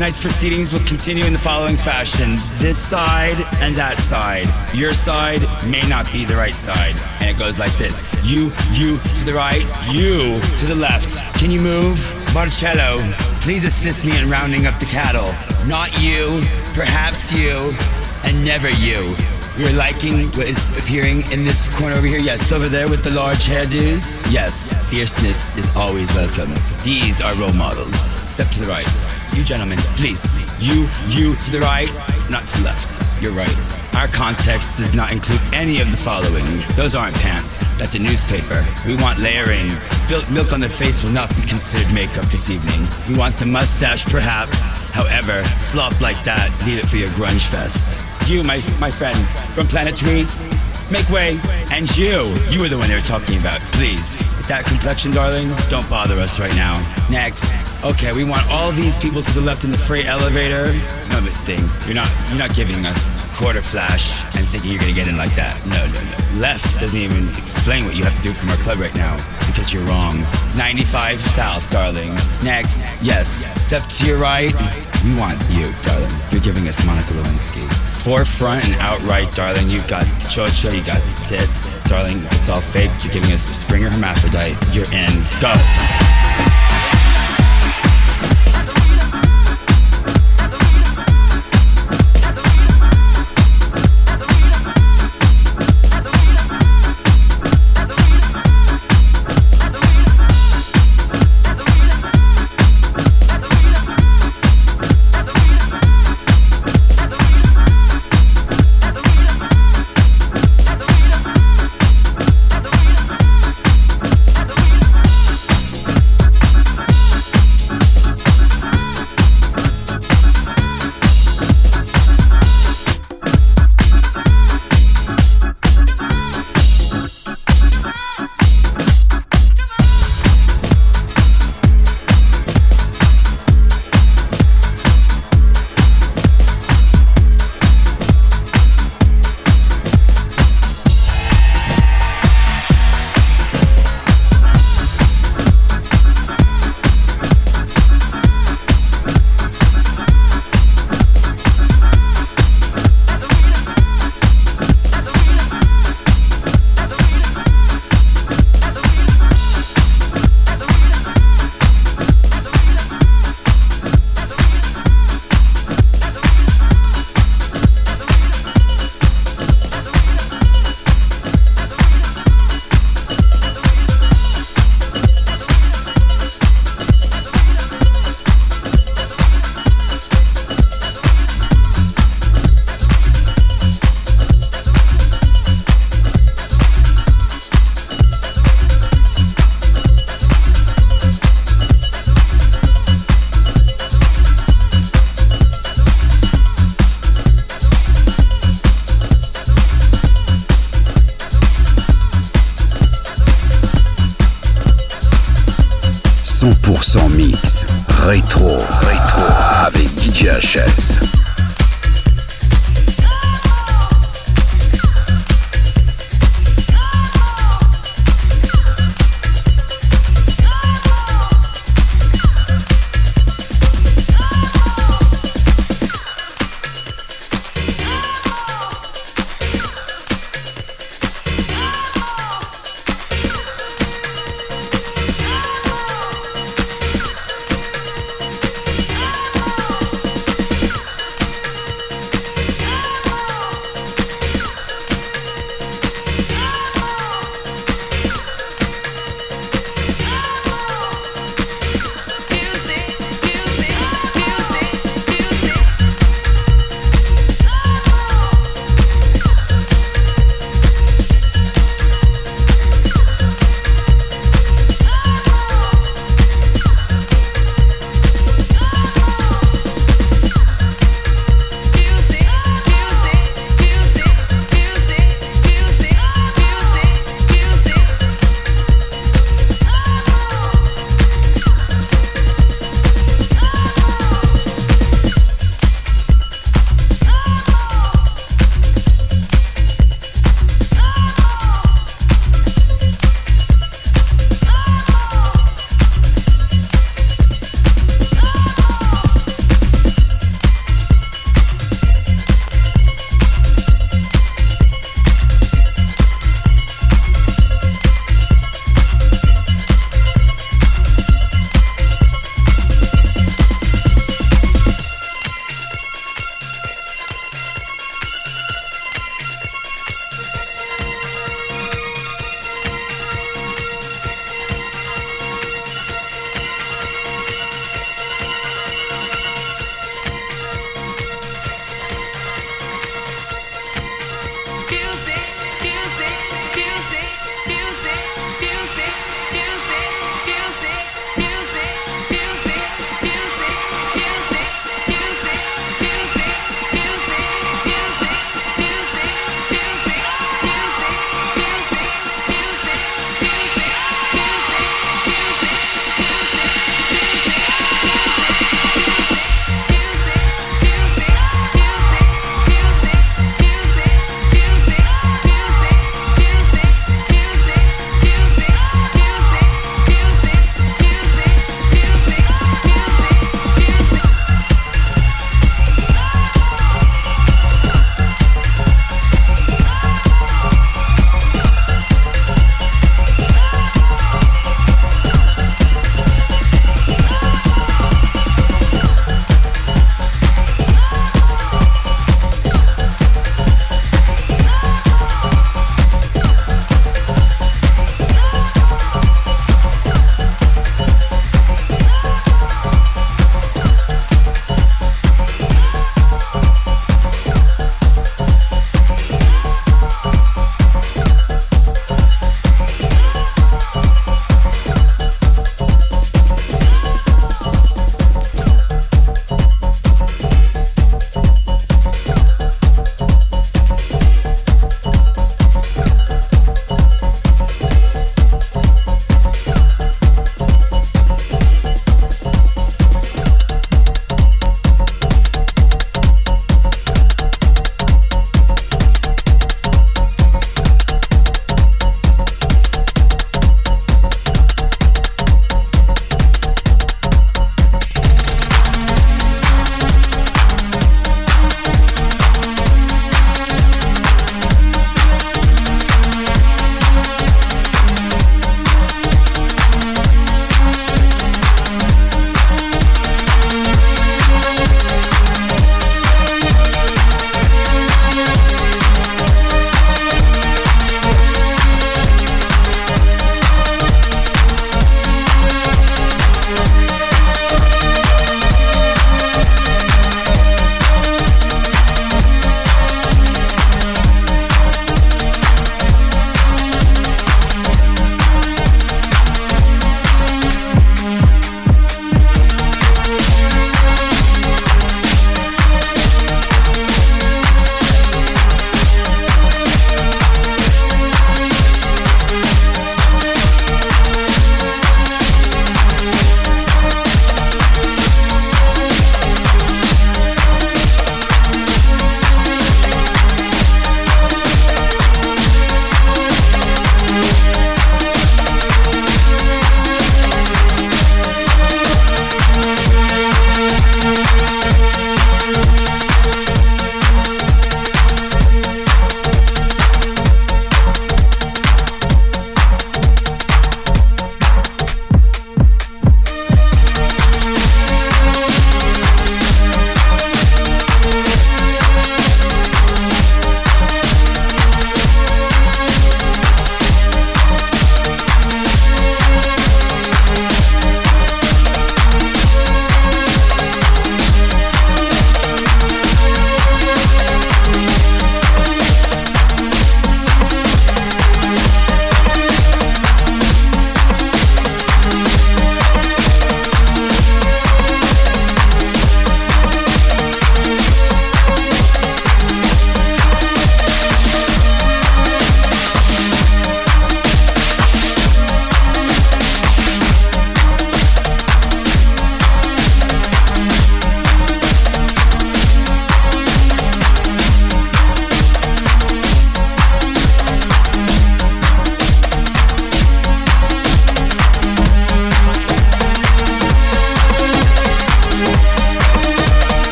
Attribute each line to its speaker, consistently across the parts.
Speaker 1: Tonight's proceedings will continue in the following fashion this side and that side. Your side may not be the right side. And it goes like this you, you to the right, you to the left. Can you move? Marcello, please assist me in rounding up the cattle. Not you, perhaps you, and never you. You're liking what is appearing in this corner over here? Yes, over there with the large hairdos? Yes, fierceness is always welcome. These are role models. Step to the right. You gentlemen, please. You, you to the right, not to the left. You're right. Our context does not include any of the following. Those aren't pants. That's a newspaper. We want layering. Spilt milk on the face will not be considered makeup this evening. We want the mustache, perhaps. However, slop like that, leave it for your grunge fest. You, my, my friend, from Planet Tweed, make way. And you, you were the one they were talking about. Please, that complexion, darling, don't bother us right now. Next. Okay, we want all these people to the left in the freight elevator. No, this thing. You're not you're not giving us Quarterflash and thinking you're gonna get in like that. No, no, no. Left doesn't even explain what you have to do from our club right now because you're wrong. 95 south, darling. Next, yes. Step to your right. We want you, darling. You're giving us Monica Lewinsky. Forefront and outright, darling. You've got chocho, you got tits, darling. It's all fake. You're giving us Springer Hermaphrodite. You're in. Go.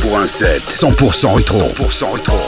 Speaker 2: Pour un set 100% rétro. 100% rétro.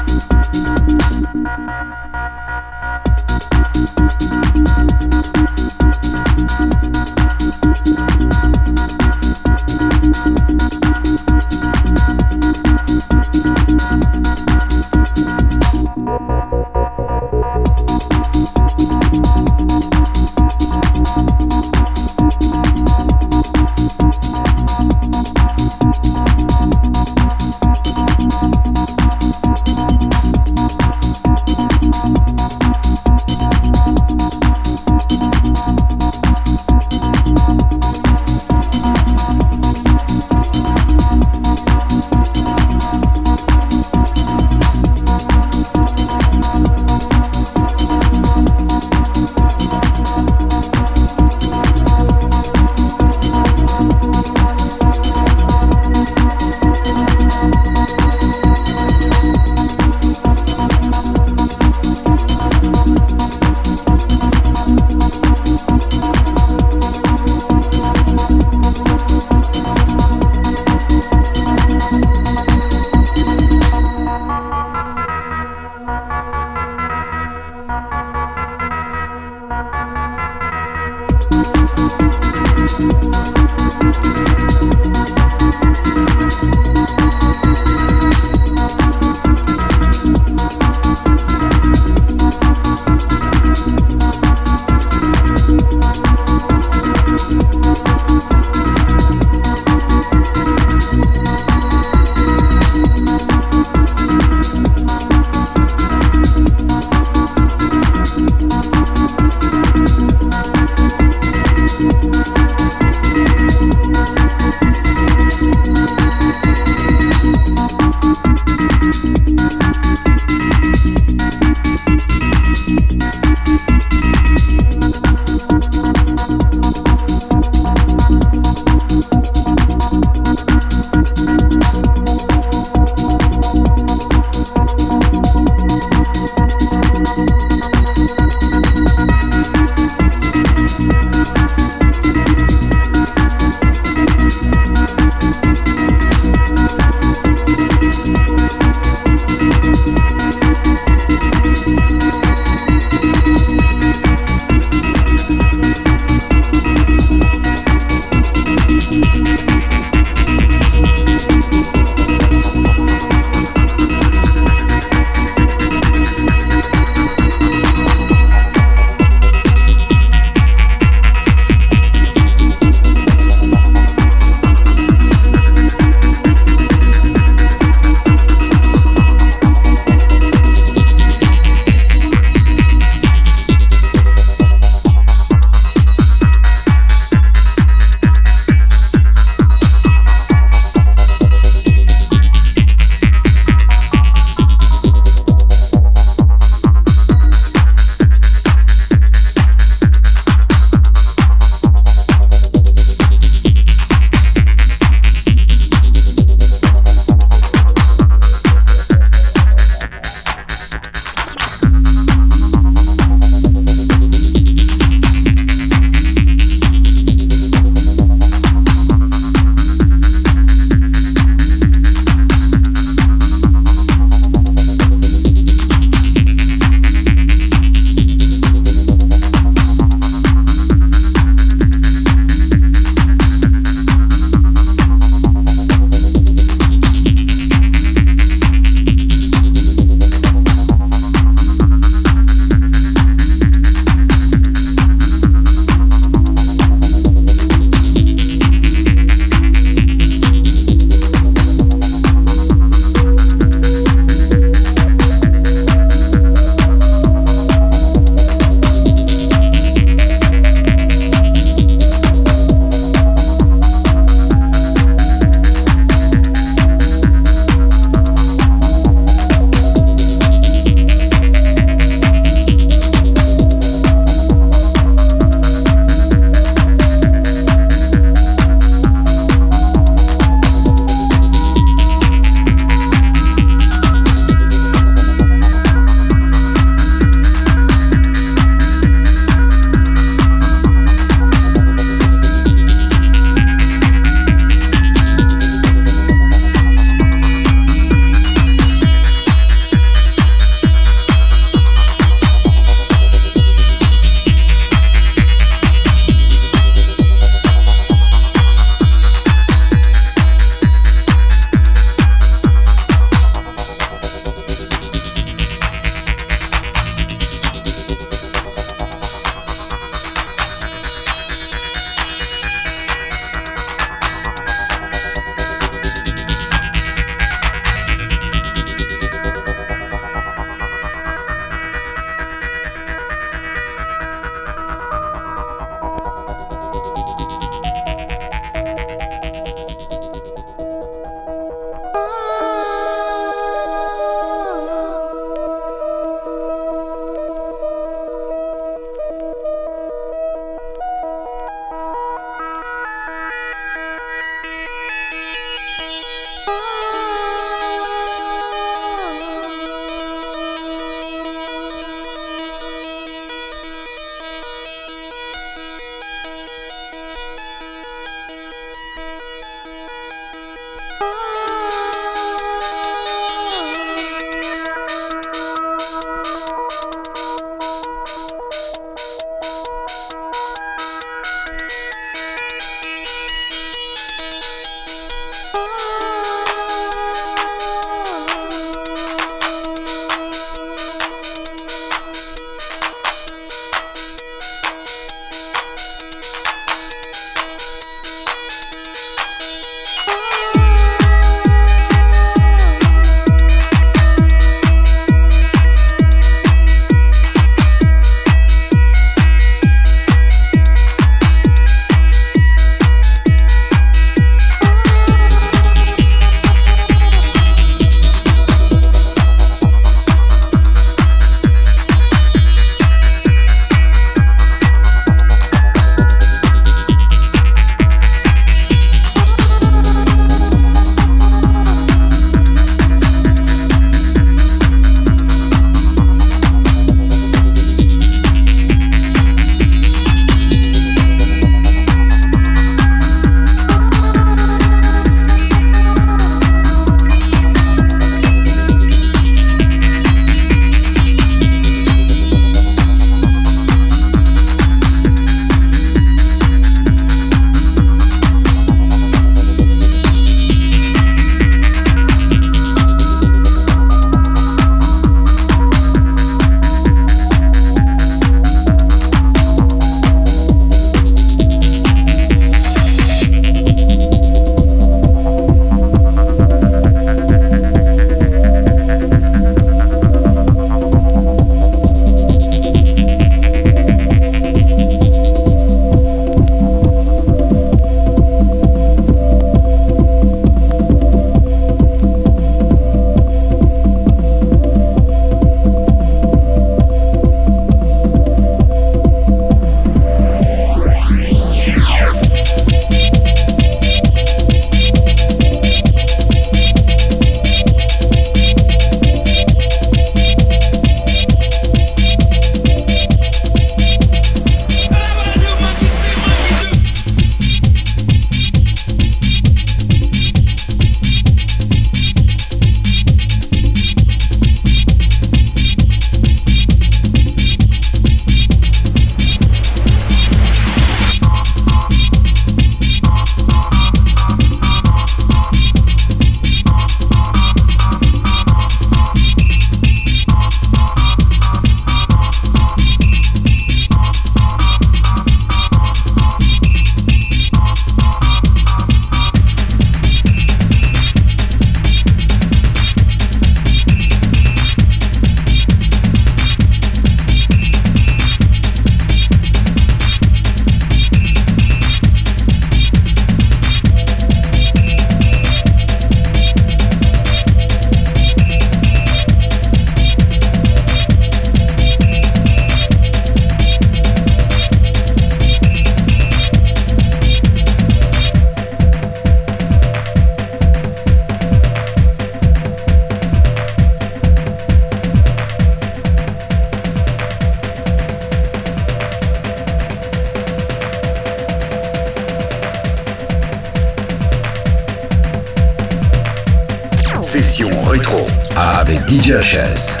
Speaker 2: Joshes.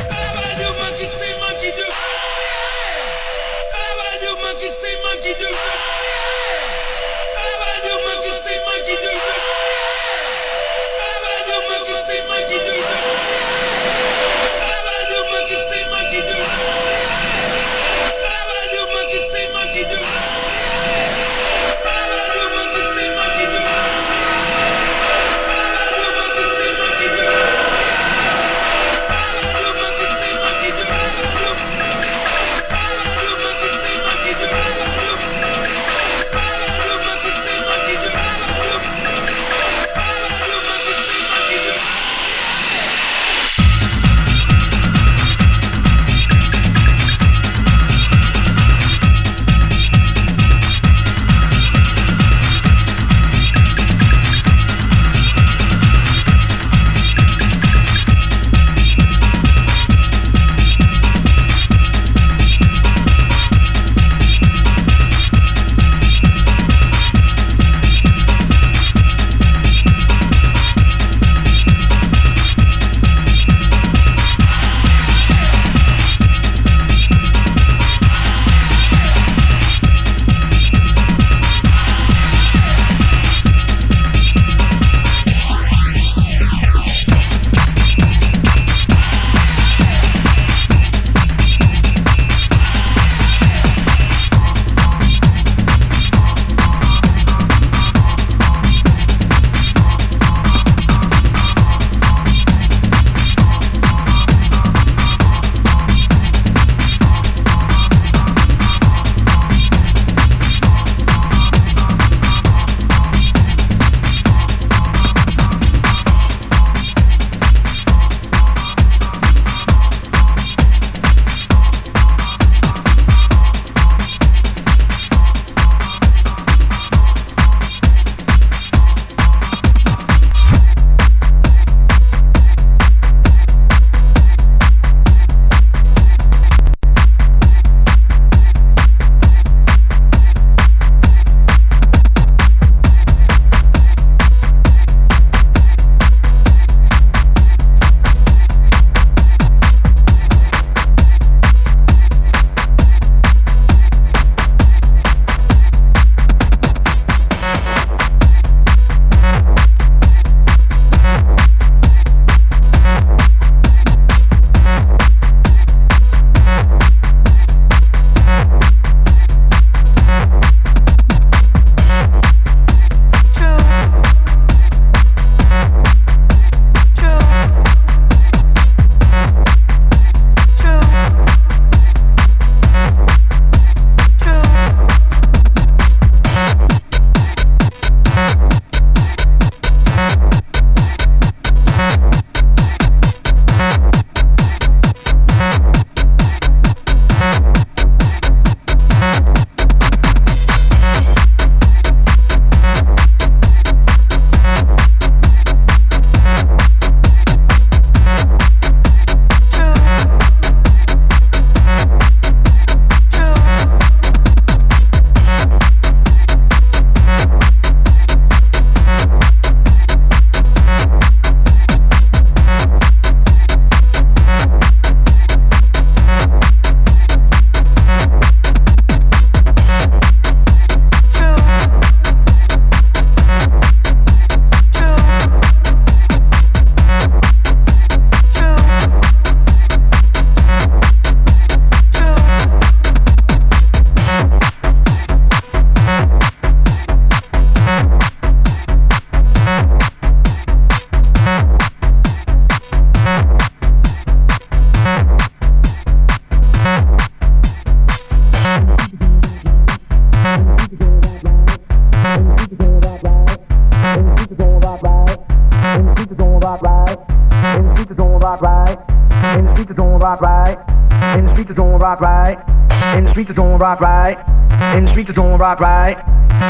Speaker 3: rock right.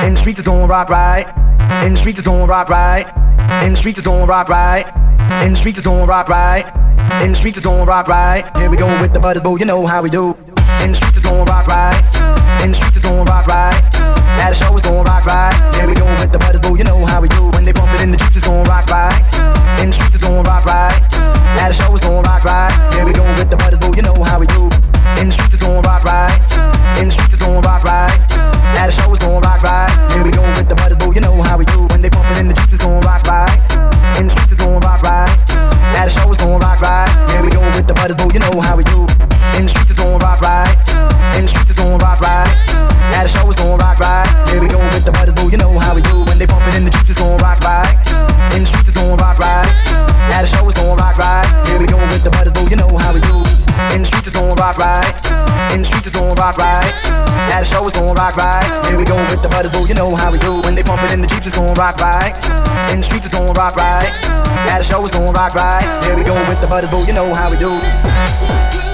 Speaker 3: And the streets is going rock right. In the streets is going rock right. In the streets is going rock right. In the streets is going rock right. In the streets is going rock right. Here we go with the butters, boo. You know how we do. In the streets is going rock right. In the streets is going rock right. At the show is going rock right. Here we go with the butters, boo. You know how we do. When they bump it in the streets is going rock right. In the streets is going rock right. At the show is going rock right. Here we go with the butters, boo. You know how we do. In the streets is going rock right. In the streets is going rock right. At the show, it's gon' rock right. Here we go with the butters, boo, you know how we do. When they pumpin' in the juice, it's gon' rock right. In the streets, it's gon' rock right. At the show, it's gon' rock right. Here we go with the butters, boo, you know how we do. In the streets, it's gon' rock right. In the streets, it's gon' rock right. At the show, it's gon' rock right. Here we go with the butters, boo, you know how we do. When they pumpin' in the juice, it's gon' rock right. In the streets, it's gon' rock right. At the show, it's gon' When they pump it in the Jeeps it's gon' rock right. In the streets it's gon' rock right. At a show it's gon' rock right. Here we go with the butters, boo, you know how we
Speaker 4: do.